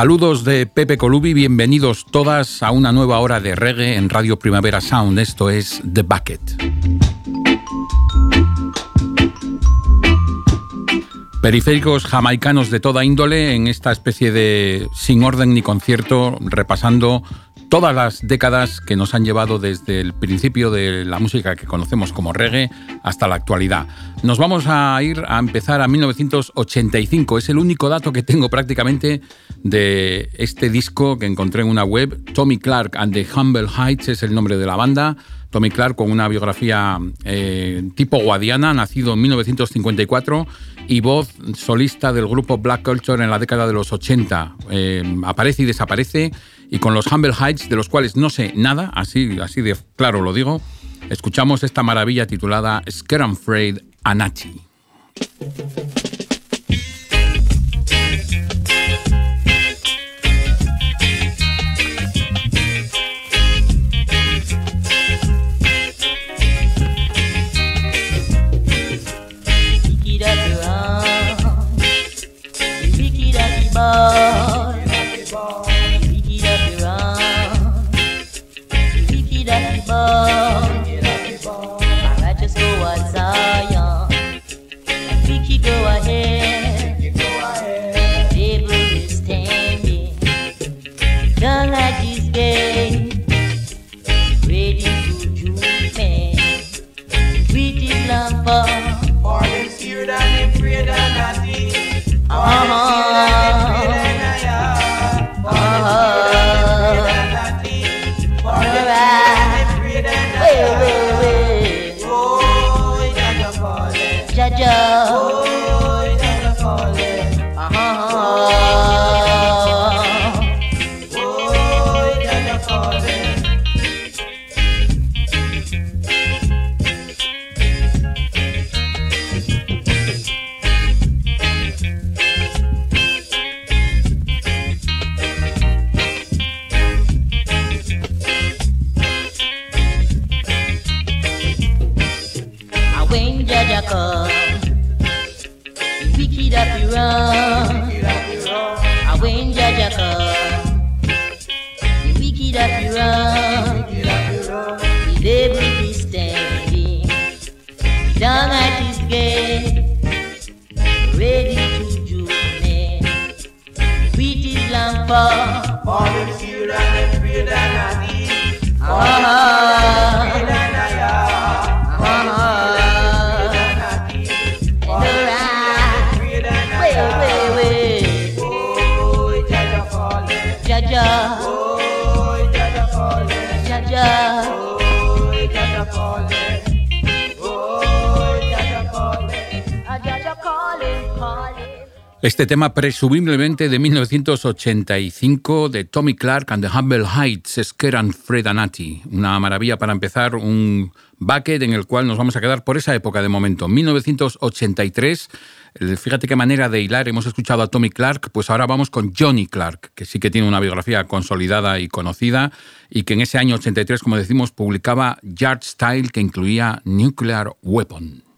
Saludos de Pepe Colubi, bienvenidos todas a una nueva hora de reggae en Radio Primavera Sound. Esto es The Bucket. Periféricos jamaicanos de toda índole en esta especie de sin orden ni concierto, repasando todas las décadas que nos han llevado desde el principio de la música que conocemos como reggae hasta la actualidad. Nos vamos a ir a empezar a 1985. Es el único dato que tengo prácticamente de este disco que encontré en una web. Tommy Clark and the Humble Heights es el nombre de la banda. Tommy Clark con una biografía eh, tipo guadiana, nacido en 1954 y voz solista del grupo Black Culture en la década de los 80. Eh, aparece y desaparece y con los Humble Heights, de los cuales no sé nada, así, así de claro lo digo, escuchamos esta maravilla titulada Scare Este tema presumiblemente de 1985 de Tommy Clark and the Humble Heights, Scare and Fred Anati. Una maravilla para empezar, un bucket en el cual nos vamos a quedar por esa época de momento. 1983, fíjate qué manera de hilar, hemos escuchado a Tommy Clark, pues ahora vamos con Johnny Clark, que sí que tiene una biografía consolidada y conocida y que en ese año 83, como decimos, publicaba Yard Style que incluía Nuclear Weapon.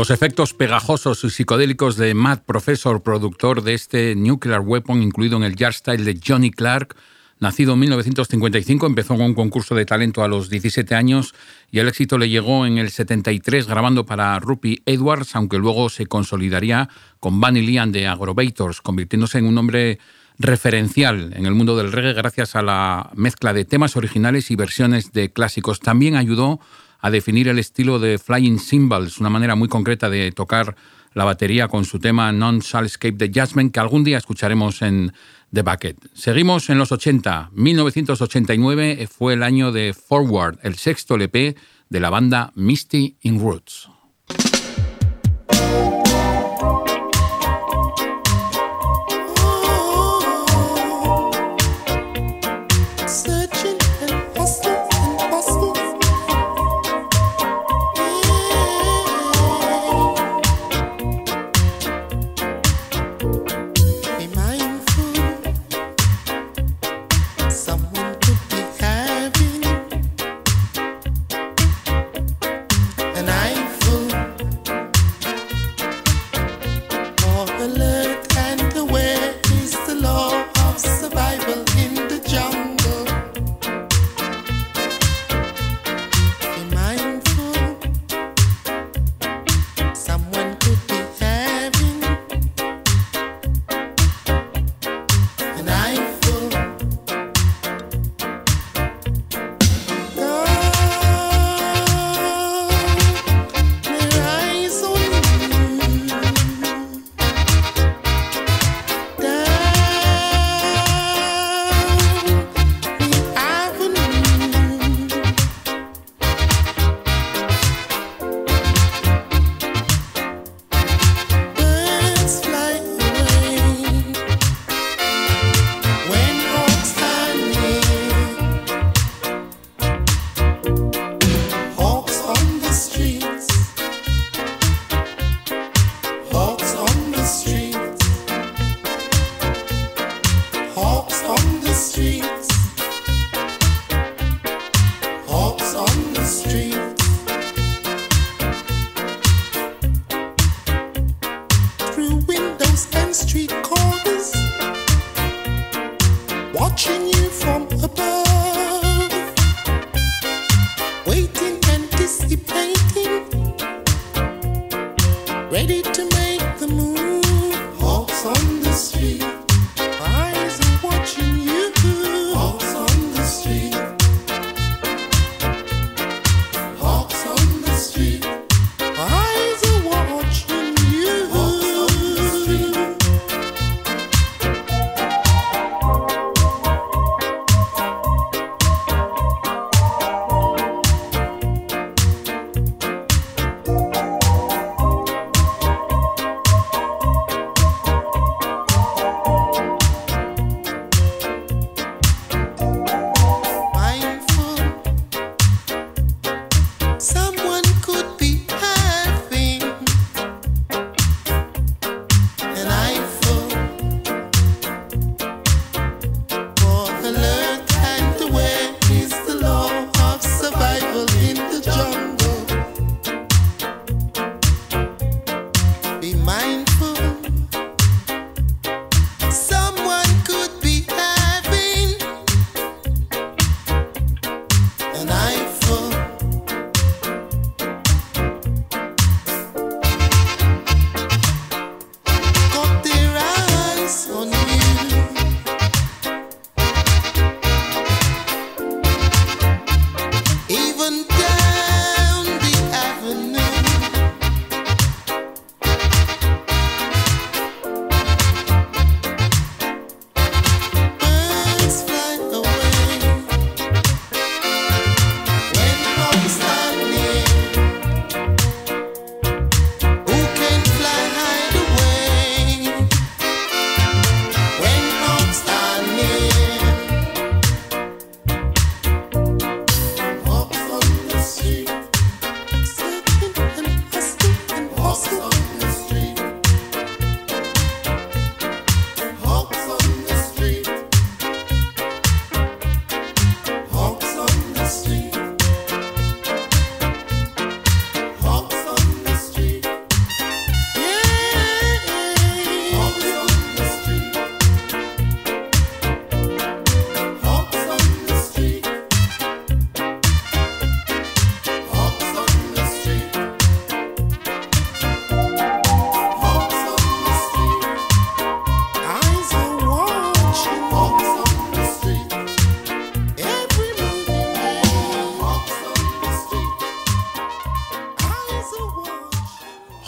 Los efectos pegajosos y psicodélicos de Matt Professor, productor de este Nuclear Weapon incluido en el style de Johnny Clark, nacido en 1955, empezó con un concurso de talento a los 17 años y el éxito le llegó en el 73 grabando para Rupi Edwards, aunque luego se consolidaría con Bunny Lian de Agrovators, convirtiéndose en un hombre referencial en el mundo del reggae gracias a la mezcla de temas originales y versiones de clásicos. También ayudó a definir el estilo de Flying Cymbals, una manera muy concreta de tocar la batería con su tema Non Shall Escape the Jasmine, que algún día escucharemos en The Bucket. Seguimos en los 80. 1989 fue el año de Forward, el sexto LP de la banda Misty in Roots.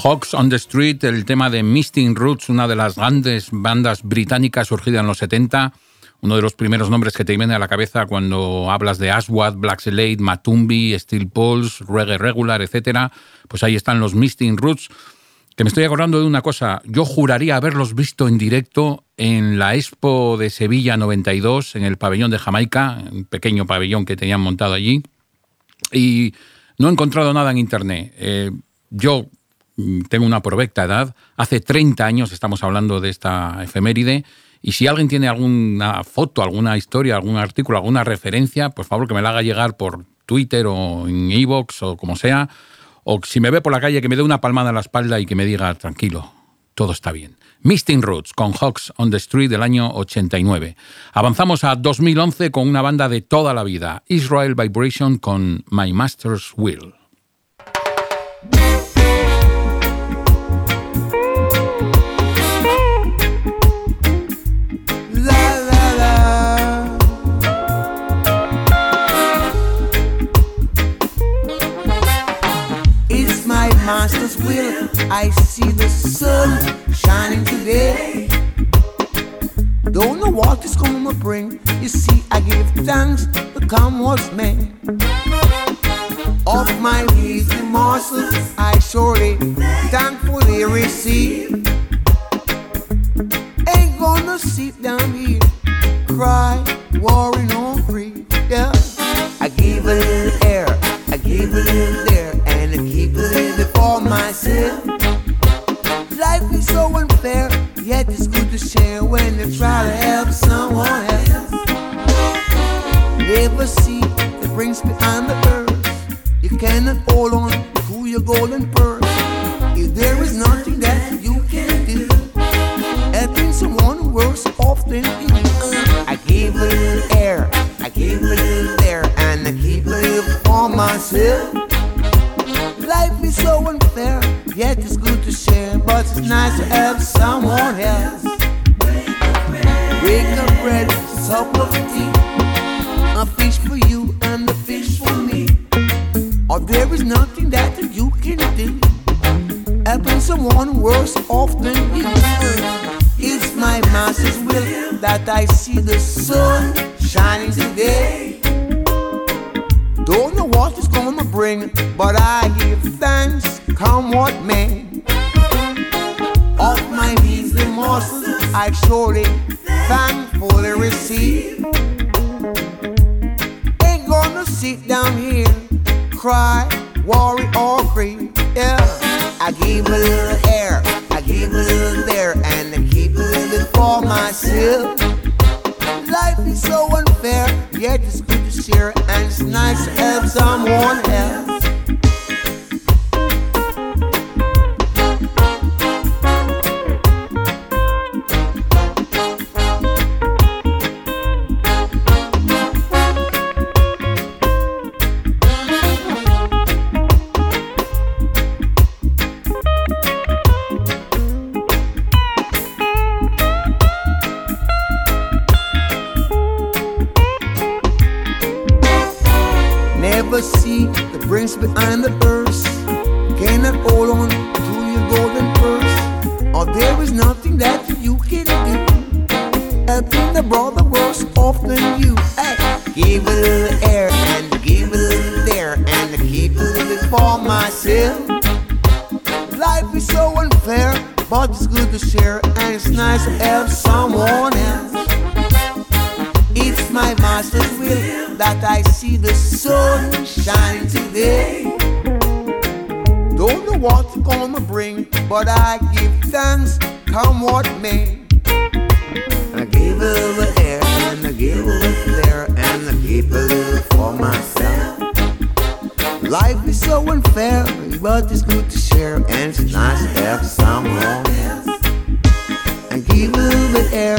Hawks on the Street, el tema de Misting Roots, una de las grandes bandas británicas surgida en los 70, uno de los primeros nombres que te viene a la cabeza cuando hablas de Aswad, Black Slade, Matumbi, Steel Pulse, Reggae Regular, etc. Pues ahí están los Misting Roots. Que me estoy acordando de una cosa, yo juraría haberlos visto en directo en la Expo de Sevilla 92, en el pabellón de Jamaica, un pequeño pabellón que tenían montado allí, y no he encontrado nada en internet. Eh, yo tengo una provecta edad, hace 30 años estamos hablando de esta efeméride, y si alguien tiene alguna foto, alguna historia, algún artículo, alguna referencia, por favor que me la haga llegar por Twitter o en Evox o como sea, o si me ve por la calle que me dé una palmada en la espalda y que me diga, tranquilo, todo está bien. Misting Roots con Hawks on the Street del año 89. Avanzamos a 2011 con una banda de toda la vida, Israel Vibration con My Master's Will. Master's will. I see the sun shining today. Don't know what it's gonna bring. You see, I give thanks to come what's made. Of my easy morsels, I surely thankfully receive. Ain't gonna sit down here, cry, worry, no free. Yeah, I give a little air, I give a little brings behind the earth. Cannot hold on to your golden purse. Or there is nothing that you can do. Helping the brother worse off than you. Hey, give a little air and give a little there and keep a little for myself. Life is so unfair, but it's good to share and it's nice to help someone else. It's my master's will that I see the sun shine today. Don't know what it's gonna bring, but I give thanks, come what may. I give a little air and I give a little there and I keep a little for myself. Life is so unfair, but it's good to share and it's nice to help someone else. I give a little air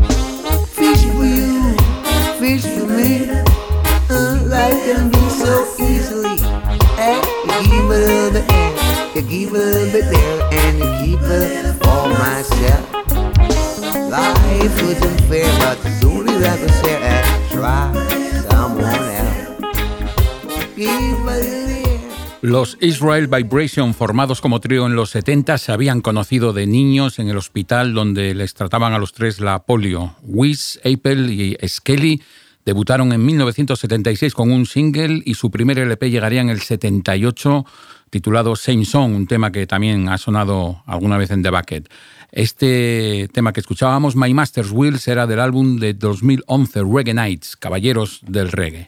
Los Israel Vibration, formados como trío en los 70, se habían conocido de niños en el hospital donde les trataban a los tres la polio. Wiz, Apple y Skelly debutaron en 1976 con un single y su primer LP llegaría en el 78 titulado Same Song, un tema que también ha sonado alguna vez en The Bucket. Este tema que escuchábamos, My Master's Wheels, era del álbum de 2011 Reggae Nights, Caballeros del Reggae.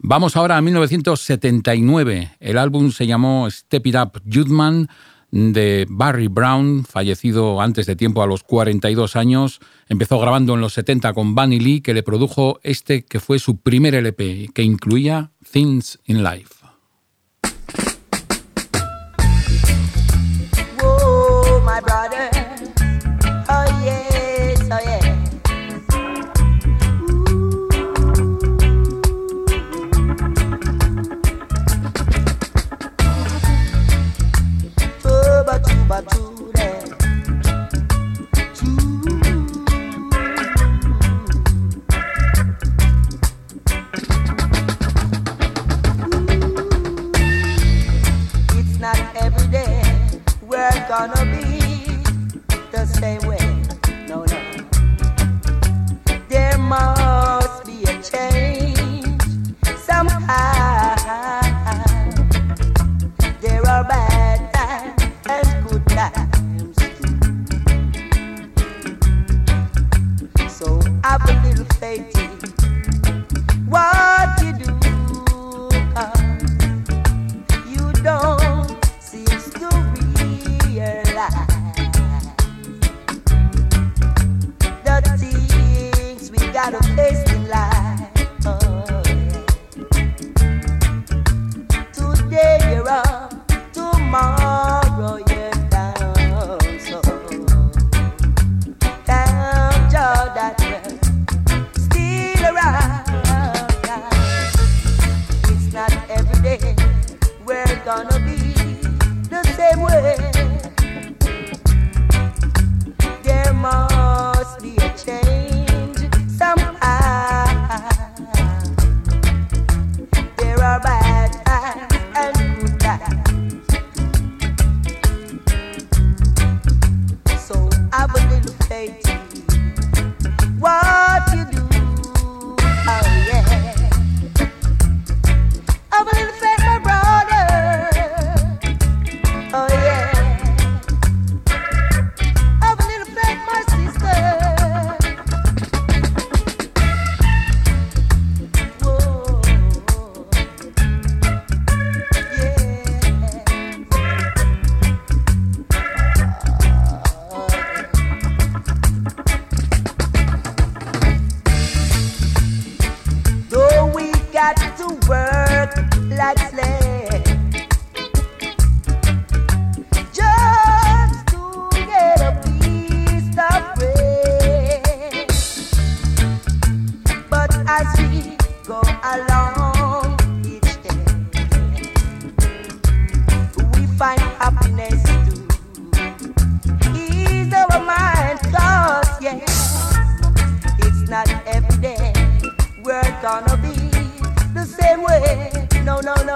Vamos ahora a 1979. El álbum se llamó Step It Up Judman de Barry Brown, fallecido antes de tiempo a los 42 años. Empezó grabando en los 70 con Bunny Lee, que le produjo este que fue su primer LP, que incluía Things in Life. gonna be the same way. No, no. There must be a change somehow. There are bad times and good times. So have a little faith in what. realize the things we gotta face.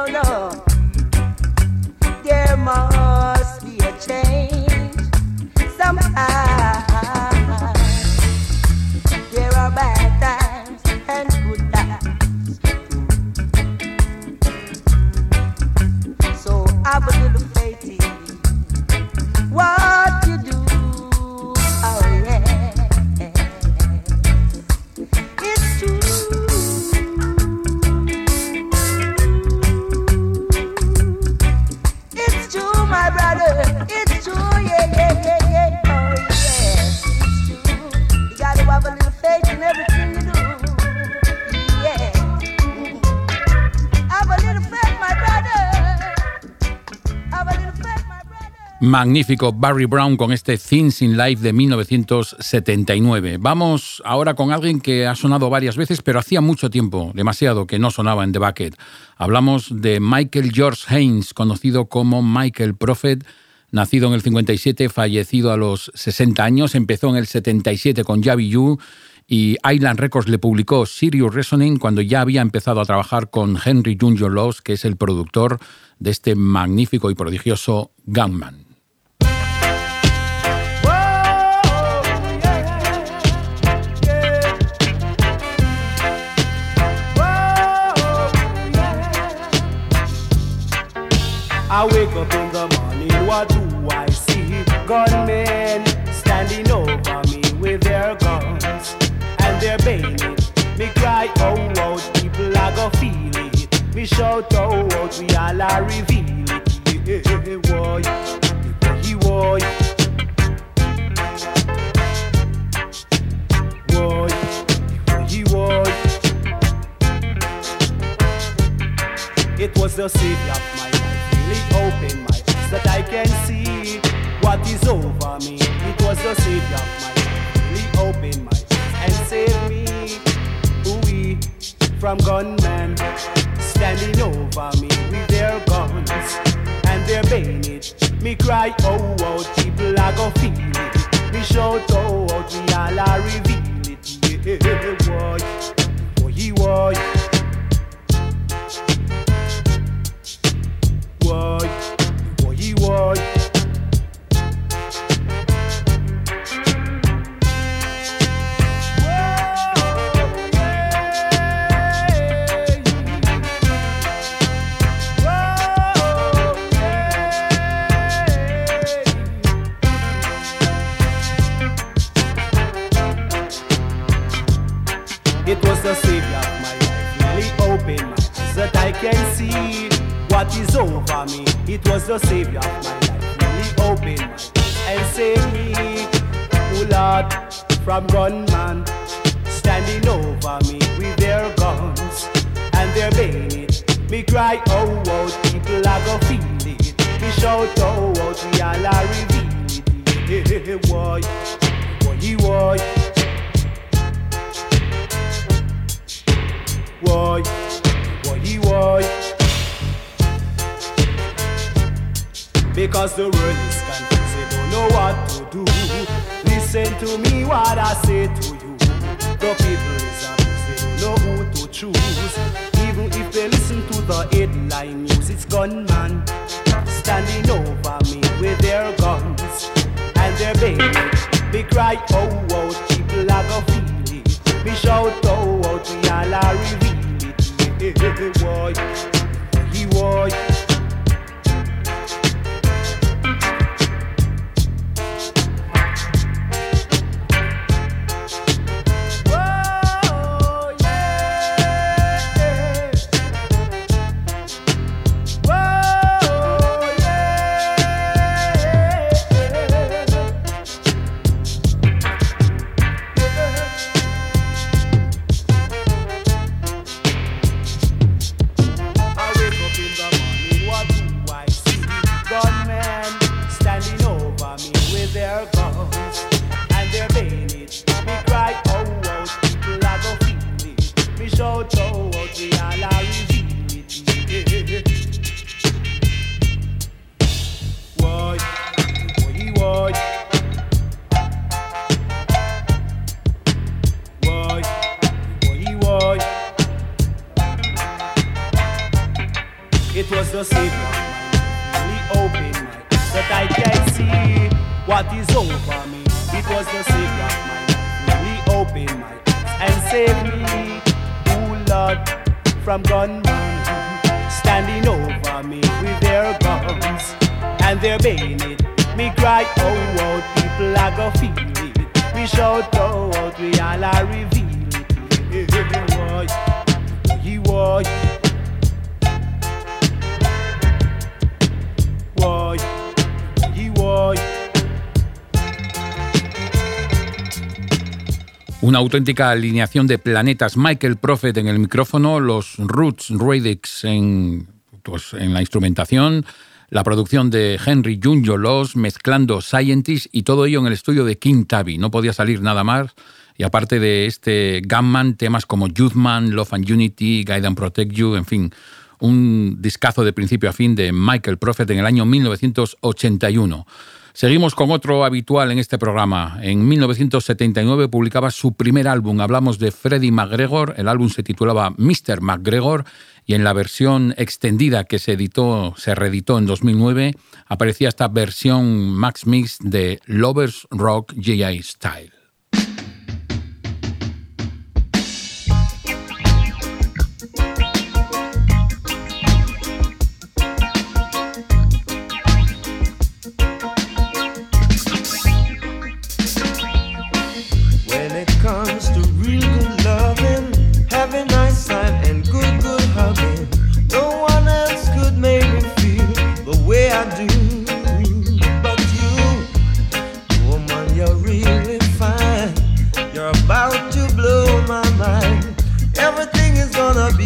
no, no. Yeah, mom. Magnífico Barry Brown con este Things in Life de 1979. Vamos ahora con alguien que ha sonado varias veces, pero hacía mucho tiempo, demasiado, que no sonaba en The Bucket. Hablamos de Michael George Haynes, conocido como Michael Prophet, nacido en el 57, fallecido a los 60 años, empezó en el 77 con Javi You y Island Records le publicó Serious Reasoning cuando ya había empezado a trabajar con Henry Junior Laws, que es el productor de este magnífico y prodigioso Gunman. I wake up in the morning, what do I see? Gunmen standing over me with their guns and their bayonets. Me cry, oh, oh, people I go feel it. Me shout, oh, oh, we all are reveal it. Yeah, boy, he The people is abused, they don't know who to choose. Even if they listen to the headline news, it's gunman standing over me with their guns and their bayonets. They cry, oh, oh, Una auténtica alineación de planetas. Michael Prophet en el micrófono, los Roots Radix en, pues, en la instrumentación, La producción de Henry Junjo Loss mezclando Scientist y todo ello en el estudio de King Tabby. No podía salir nada más. Y aparte de este Gunman, temas como Youthman, Love and Unity, Guide and Protect You, en fin, un discazo de principio a fin de Michael Prophet en el año 1981. Seguimos con otro habitual en este programa. En 1979 publicaba su primer álbum. Hablamos de Freddie McGregor. El álbum se titulaba Mr. McGregor y en la versión extendida que se editó, se reeditó en 2009, aparecía esta versión Max Mix de Lovers Rock J.I. Style.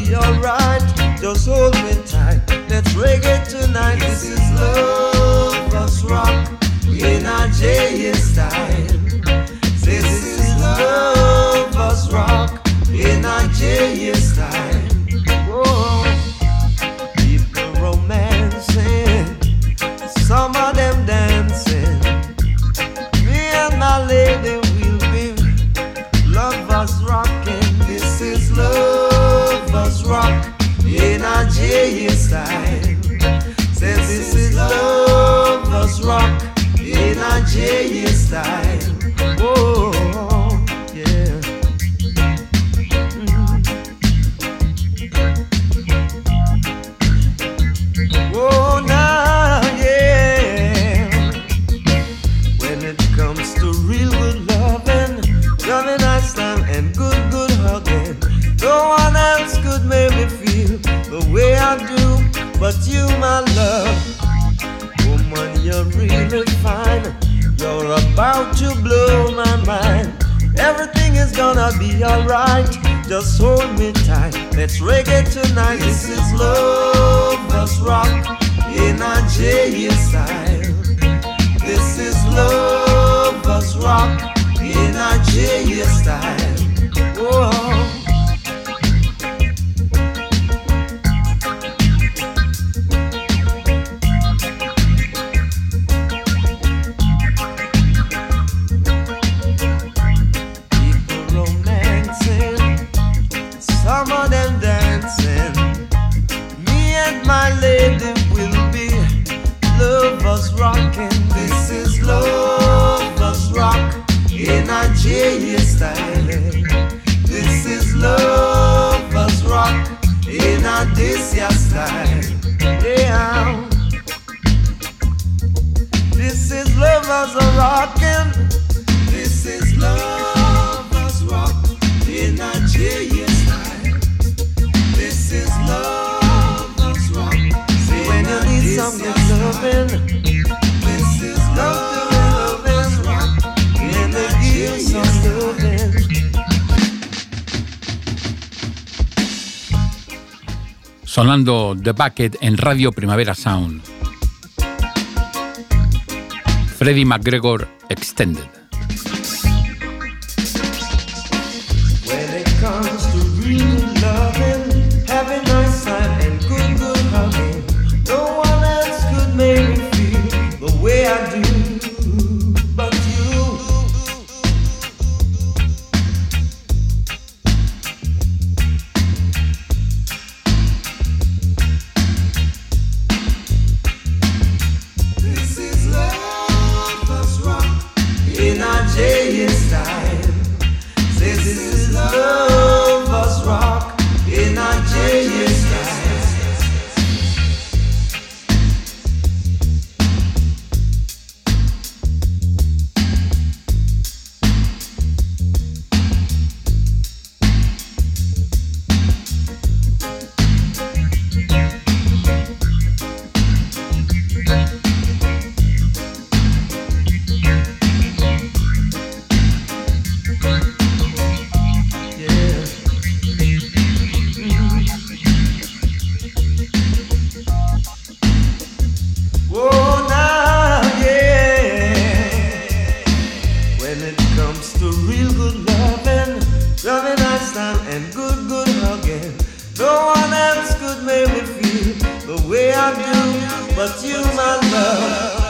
be alright. Just hold me tight. Let's reggae tonight. This is love, us rock in our J.S. style. This is love, us rock in our J.S. style. Sonando The Bucket en Radio Primavera Sound. Freddie McGregor Extended. the way I do, but you, my love.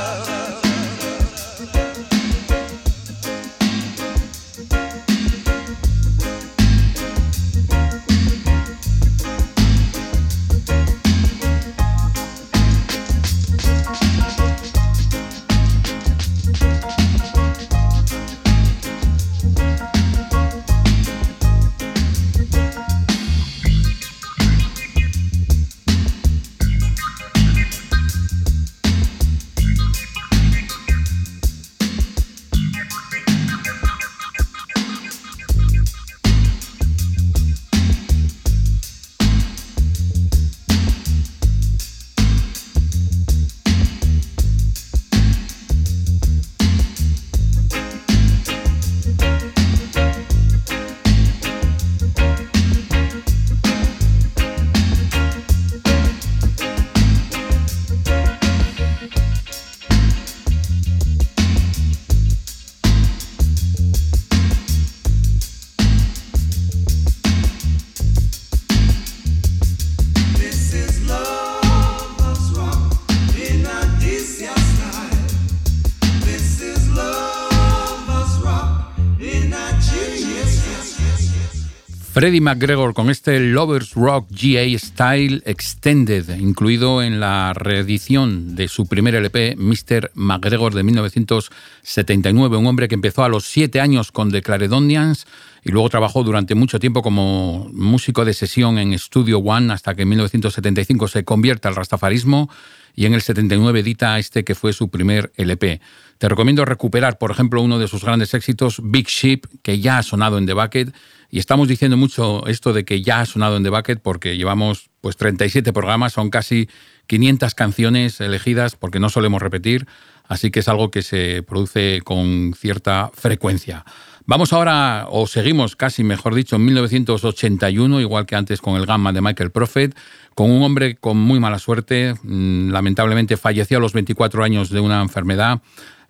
Freddie McGregor con este Lovers Rock GA Style Extended, incluido en la reedición de su primer LP, Mr. McGregor de 1979, un hombre que empezó a los siete años con The Claredonians y luego trabajó durante mucho tiempo como músico de sesión en Studio One hasta que en 1975 se convierte al rastafarismo y en el 79 edita este que fue su primer LP. Te recomiendo recuperar, por ejemplo, uno de sus grandes éxitos, Big Ship, que ya ha sonado en The Bucket y estamos diciendo mucho esto de que ya ha sonado en The Bucket porque llevamos pues 37 programas, son casi 500 canciones elegidas porque no solemos repetir, así que es algo que se produce con cierta frecuencia. Vamos ahora, o seguimos casi, mejor dicho, en 1981, igual que antes con el Gamma de Michael Prophet, con un hombre con muy mala suerte, mm, lamentablemente falleció a los 24 años de una enfermedad,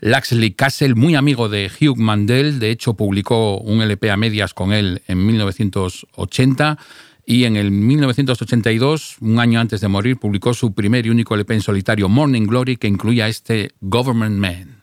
Laxley Castle, muy amigo de Hugh Mandel, de hecho publicó un LP a medias con él en 1980 y en el 1982, un año antes de morir, publicó su primer y único LP en solitario, Morning Glory, que incluía este Government Man.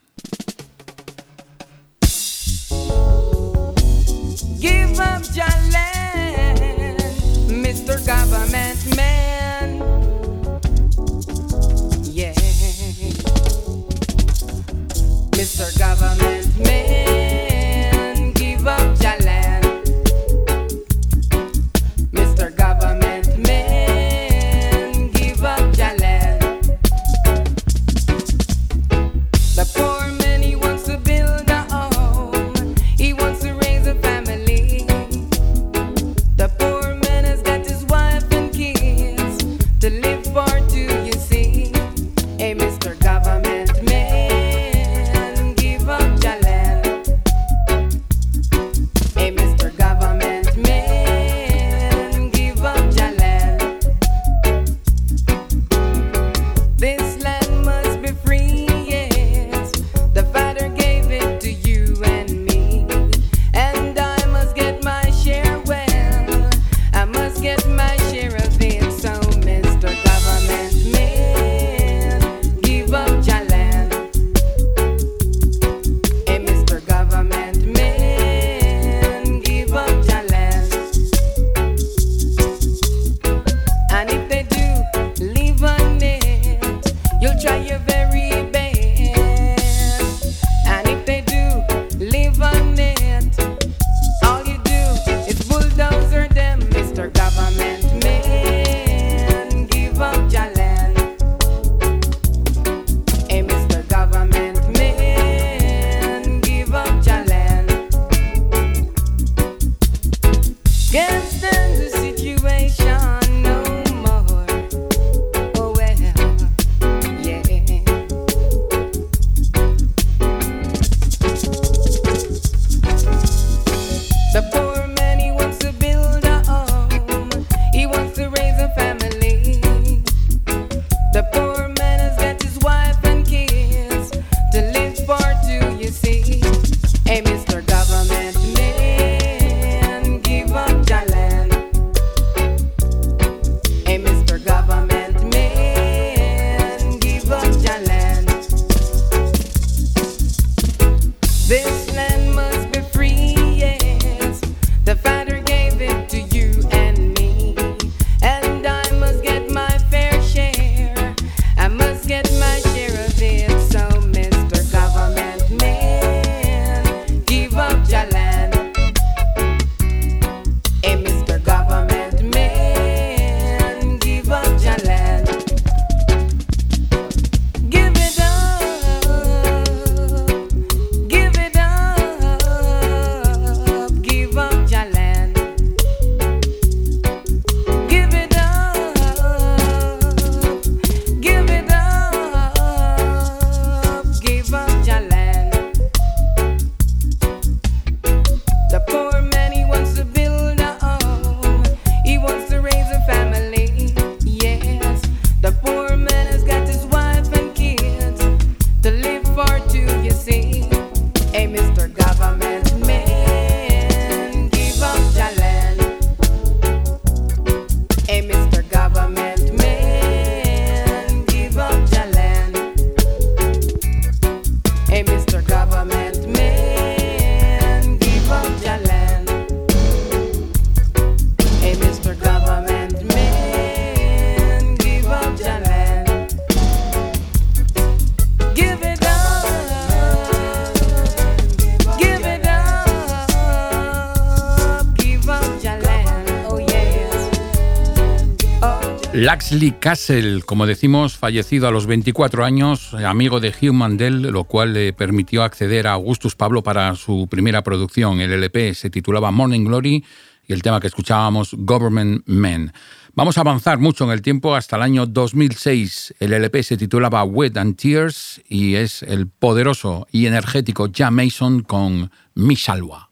Laxley Castle, como decimos, fallecido a los 24 años, amigo de Hugh Mandel, lo cual le permitió acceder a Augustus Pablo para su primera producción. El LP se titulaba Morning Glory y el tema que escuchábamos, Government Men. Vamos a avanzar mucho en el tiempo hasta el año 2006. El LP se titulaba Wet and Tears y es el poderoso y energético Jam Mason con Mi Salva.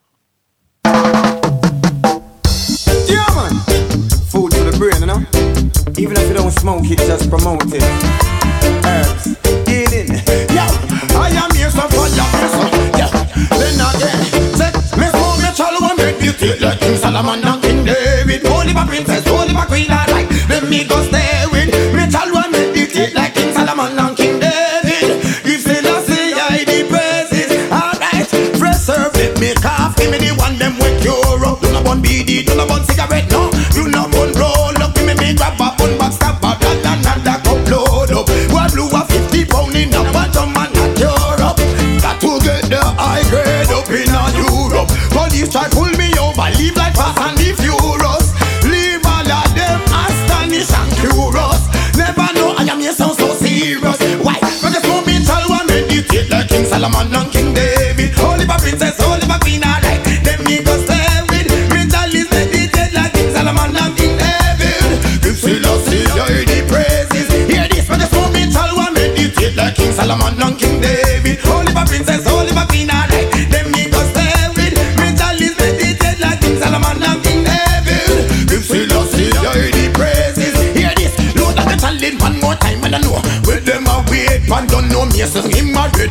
Brain, you know? Even if you don't smoke it, just promote it. Herbs, healing. Yo, I am here, so for your so yeah. Then again, say, me smoke me chalo and make beauty like King Solomon and King David. Holy my princess, holy my queen, I like. Let me go stay with me chalo and make beauty like King Solomon and King David. Give Selassie I the praises. Alright, fresh serve, let me cough. Give me the one them with cure up. Do not want BD, do not want cigarette, no. Try pull me over, leave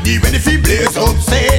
ready fi blaze up Satan.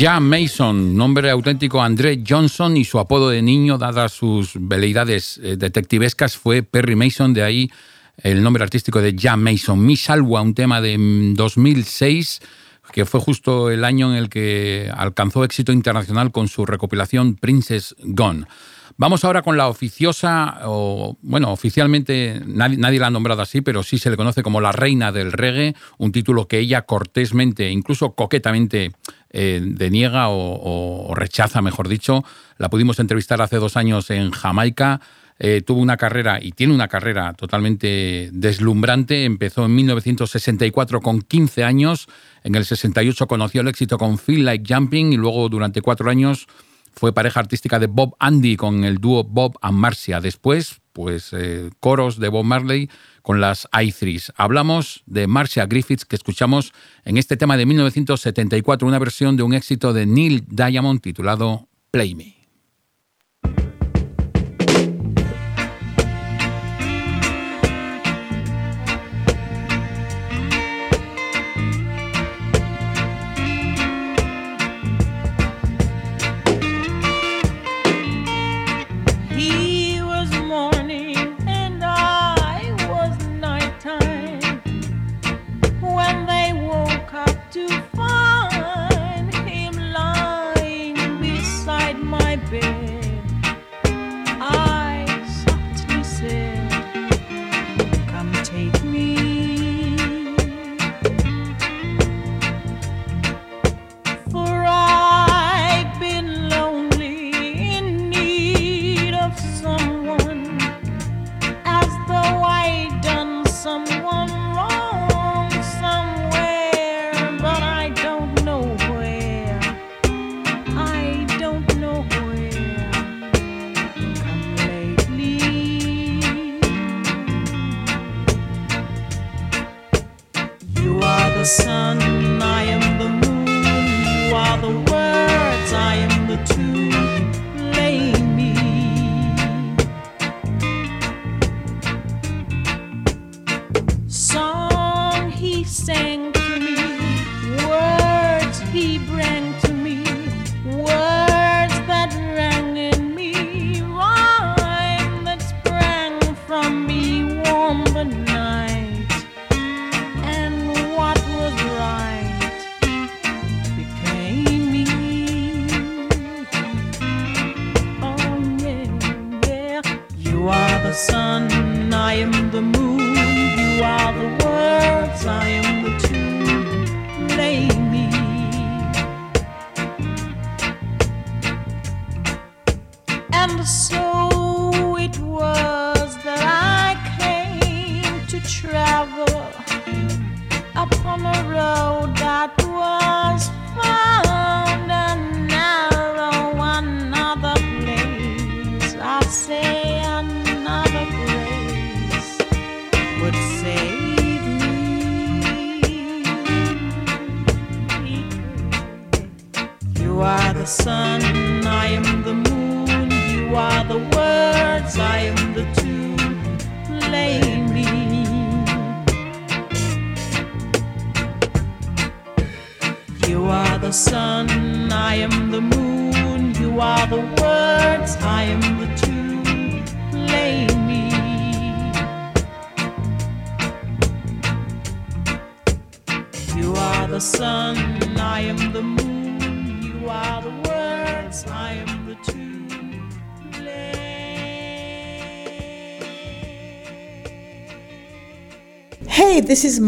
Jam Mason, nombre auténtico André Johnson y su apodo de niño, dadas sus veleidades eh, detectivescas, fue Perry Mason, de ahí el nombre artístico de Jam Mason. Mi Salwa, un tema de 2006 que fue justo el año en el que alcanzó éxito internacional con su recopilación Princess Gone. Vamos ahora con la oficiosa, o bueno, oficialmente nadie, la ha nombrado así, pero sí se le conoce como la reina del reggae, un título que ella cortésmente, incluso coquetamente, eh, deniega o, o, rechaza, mejor dicho. La pudimos entrevistar hace dos años en Jamaica. Eh, tuvo una carrera y tiene una carrera totalmente deslumbrante. Empezó en 1964 con 15 años. En el 68 conoció el éxito con Feel Like Jumping y luego durante cuatro años fue pareja artística de Bob Andy con el dúo Bob and Marcia. Después, pues eh, coros de Bob Marley con las i3. Hablamos de Marcia Griffiths que escuchamos en este tema de 1974, una versión de un éxito de Neil Diamond titulado Play Me.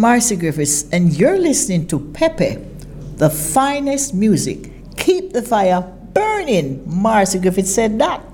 Marcy Griffiths, and you're listening to Pepe, the finest music. Keep the fire burning. Marcy Griffiths said that.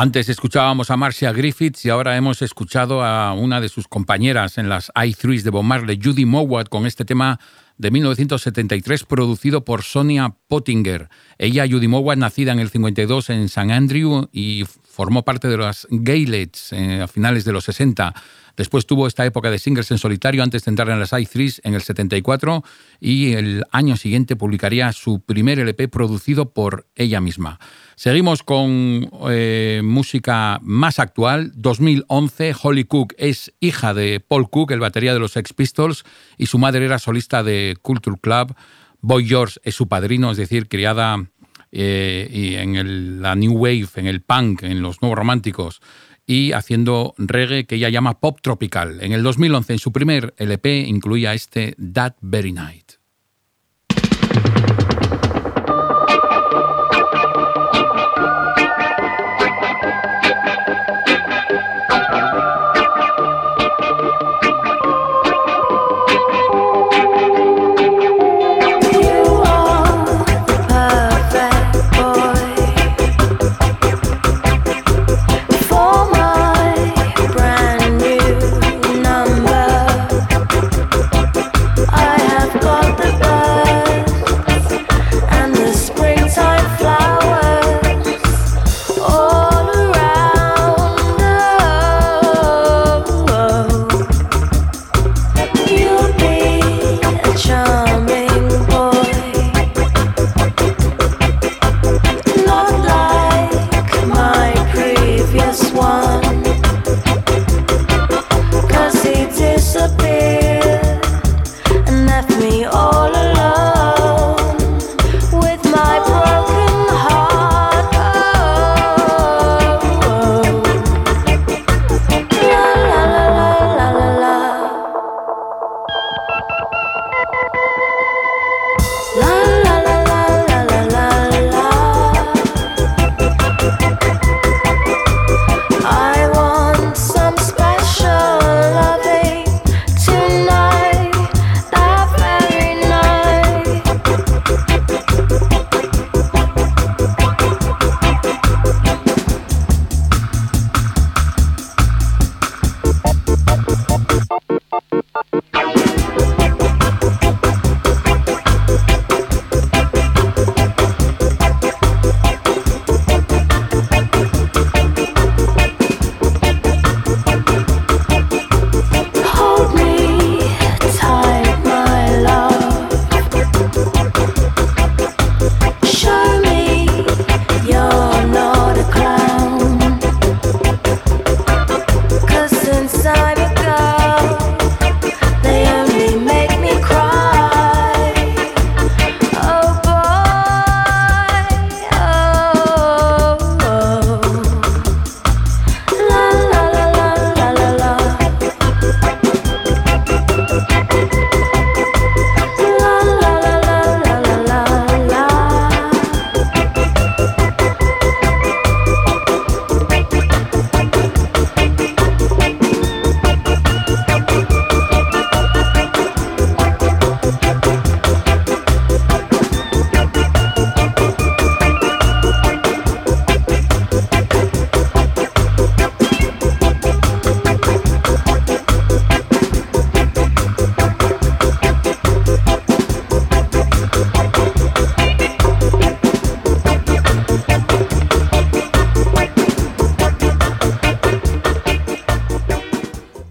Antes escuchábamos a Marcia Griffiths y ahora hemos escuchado a una de sus compañeras en las i3s de Bob Marley, Judy Mowat, con este tema de 1973, producido por Sonia Pottinger. Ella, Judy Mowa, nacida en el 52 en San Andrew y formó parte de las Gaylets eh, a finales de los 60. Después tuvo esta época de singles en solitario antes de entrar en las i3 en el 74 y el año siguiente publicaría su primer LP producido por ella misma. Seguimos con eh, música más actual. 2011, Holly Cook es hija de Paul Cook, el batería de los Sex Pistols, y su madre era solista de Culture Club. Boy George es su padrino, es decir, criada eh, en la New Wave, en el punk, en los nuevos románticos y haciendo reggae que ella llama pop tropical. En el 2011, en su primer LP, incluía este That Very Night.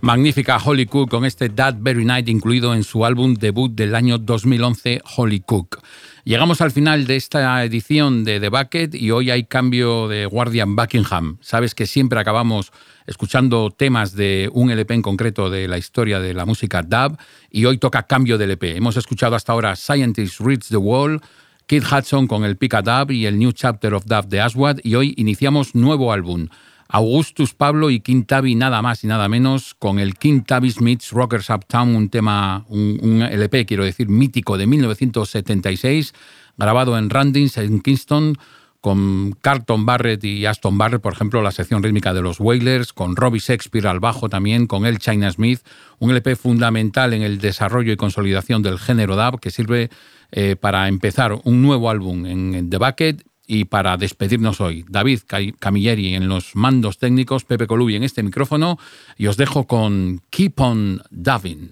Magnífica Holly Cook con este That Very Night incluido en su álbum debut del año 2011, Holly Cook. Llegamos al final de esta edición de The Bucket y hoy hay cambio de guardia en Buckingham. Sabes que siempre acabamos escuchando temas de un LP en concreto de la historia de la música dub y hoy toca cambio de LP. Hemos escuchado hasta ahora Scientist Reads the Wall, Kid Hudson con el Pika Dub y el New Chapter of Dub de Aswad y hoy iniciamos nuevo álbum. Augustus Pablo y Tabby nada más y nada menos. Con el Tabby Smith's Rockers Uptown, un tema, un, LP, quiero decir, mítico de 1976, grabado en Randins, en Kingston, con Carlton Barrett y Aston Barrett, por ejemplo, la sección rítmica de los Wailers, con Robbie Shakespeare al bajo también, con el China Smith, un LP fundamental en el desarrollo y consolidación del género dub que sirve eh, para empezar un nuevo álbum en The Bucket y para despedirnos hoy, David Camilleri en los mandos técnicos, Pepe Colubi en este micrófono, y os dejo con Keep on Davin.